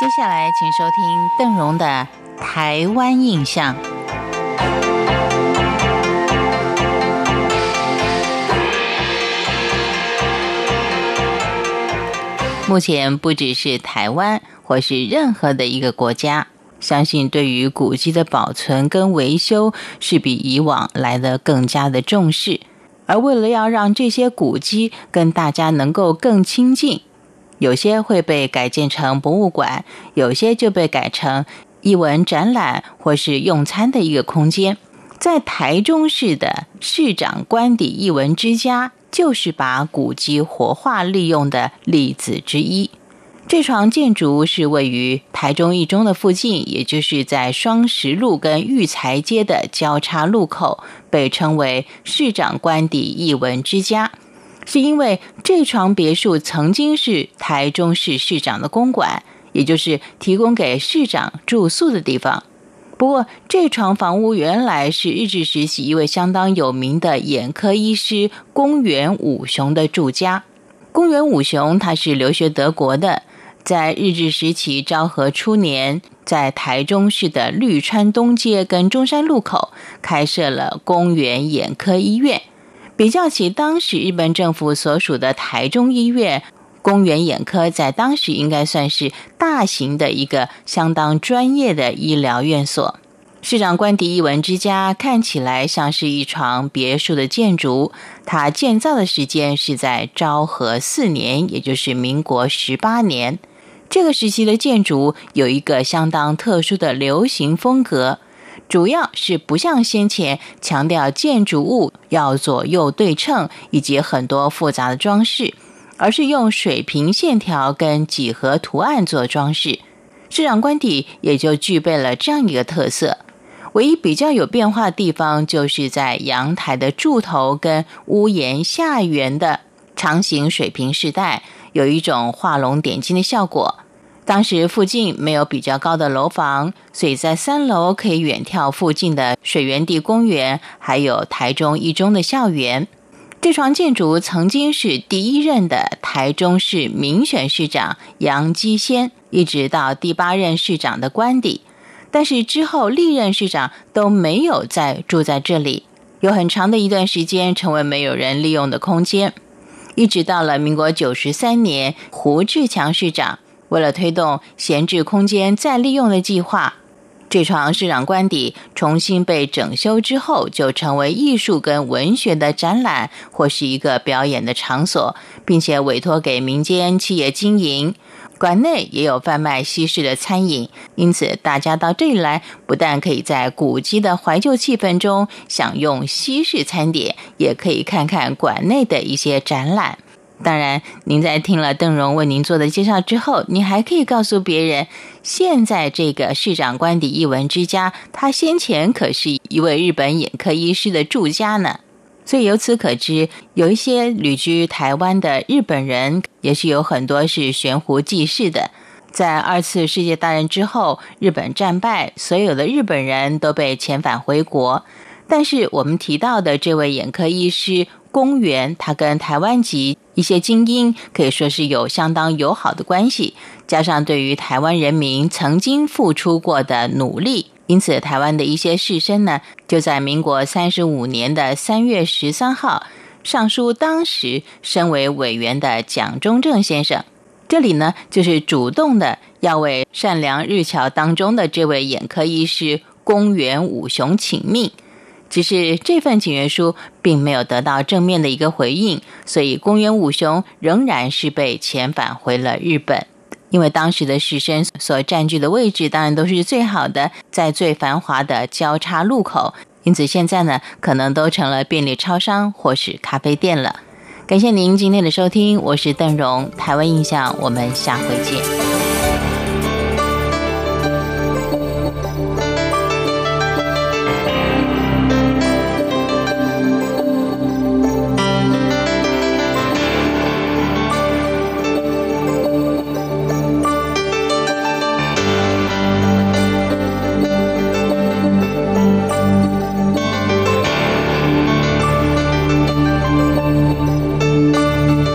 接下来，请收听邓荣的《台湾印象》。目前，不只是台湾，或是任何的一个国家，相信对于古迹的保存跟维修，是比以往来的更加的重视。而为了要让这些古迹跟大家能够更亲近。有些会被改建成博物馆，有些就被改成艺文展览或是用餐的一个空间。在台中市的市长官邸艺文之家，就是把古迹活化利用的例子之一。这幢建筑是位于台中一中的附近，也就是在双十路跟育才街的交叉路口，被称为市长官邸艺文之家。是因为这幢别墅曾经是台中市市长的公馆，也就是提供给市长住宿的地方。不过，这幢房屋原来是日治时期一位相当有名的眼科医师公园武雄的住家。公园武雄他是留学德国的，在日治时期昭和初年，在台中市的绿川东街跟中山路口开设了公园眼科医院。比较起当时日本政府所属的台中医院，公园眼科在当时应该算是大型的一个相当专业的医疗院所。市长官邸一文之家看起来像是一幢别墅的建筑，它建造的时间是在昭和四年，也就是民国十八年。这个时期的建筑有一个相当特殊的流行风格。主要是不像先前强调建筑物要左右对称以及很多复杂的装饰，而是用水平线条跟几何图案做装饰。市场官邸也就具备了这样一个特色。唯一比较有变化的地方，就是在阳台的柱头跟屋檐下缘的长形水平饰带，有一种画龙点睛的效果。当时附近没有比较高的楼房，所以在三楼可以远眺附近的水源地公园，还有台中一中的校园。这幢建筑曾经是第一任的台中市民选市长杨基先，一直到第八任市长的官邸，但是之后历任市长都没有再住在这里，有很长的一段时间成为没有人利用的空间，一直到了民国九十三年，胡志强市长。为了推动闲置空间再利用的计划，这幢市长官邸重新被整修之后，就成为艺术跟文学的展览或是一个表演的场所，并且委托给民间企业经营。馆内也有贩卖西式的餐饮，因此大家到这里来，不但可以在古迹的怀旧气氛中享用西式餐点，也可以看看馆内的一些展览。当然，您在听了邓荣为您做的介绍之后，你还可以告诉别人，现在这个市长官邸一文之家，他先前可是一位日本眼科医师的住家呢。所以由此可知，有一些旅居台湾的日本人，也是有很多是悬壶济世的。在二次世界大战之后，日本战败，所有的日本人都被遣返回国。但是我们提到的这位眼科医师公园，他跟台湾籍。一些精英可以说是有相当友好的关系，加上对于台湾人民曾经付出过的努力，因此台湾的一些士绅呢，就在民国三十五年的三月十三号上书，当时身为委员的蒋中正先生，这里呢就是主动的要为善良日侨当中的这位眼科医师公园武雄请命。只是这份请愿书并没有得到正面的一个回应，所以公园五雄仍然是被遣返回了日本。因为当时的士绅所占据的位置当然都是最好的，在最繁华的交叉路口，因此现在呢，可能都成了便利超商或是咖啡店了。感谢您今天的收听，我是邓荣，台湾印象，我们下回见。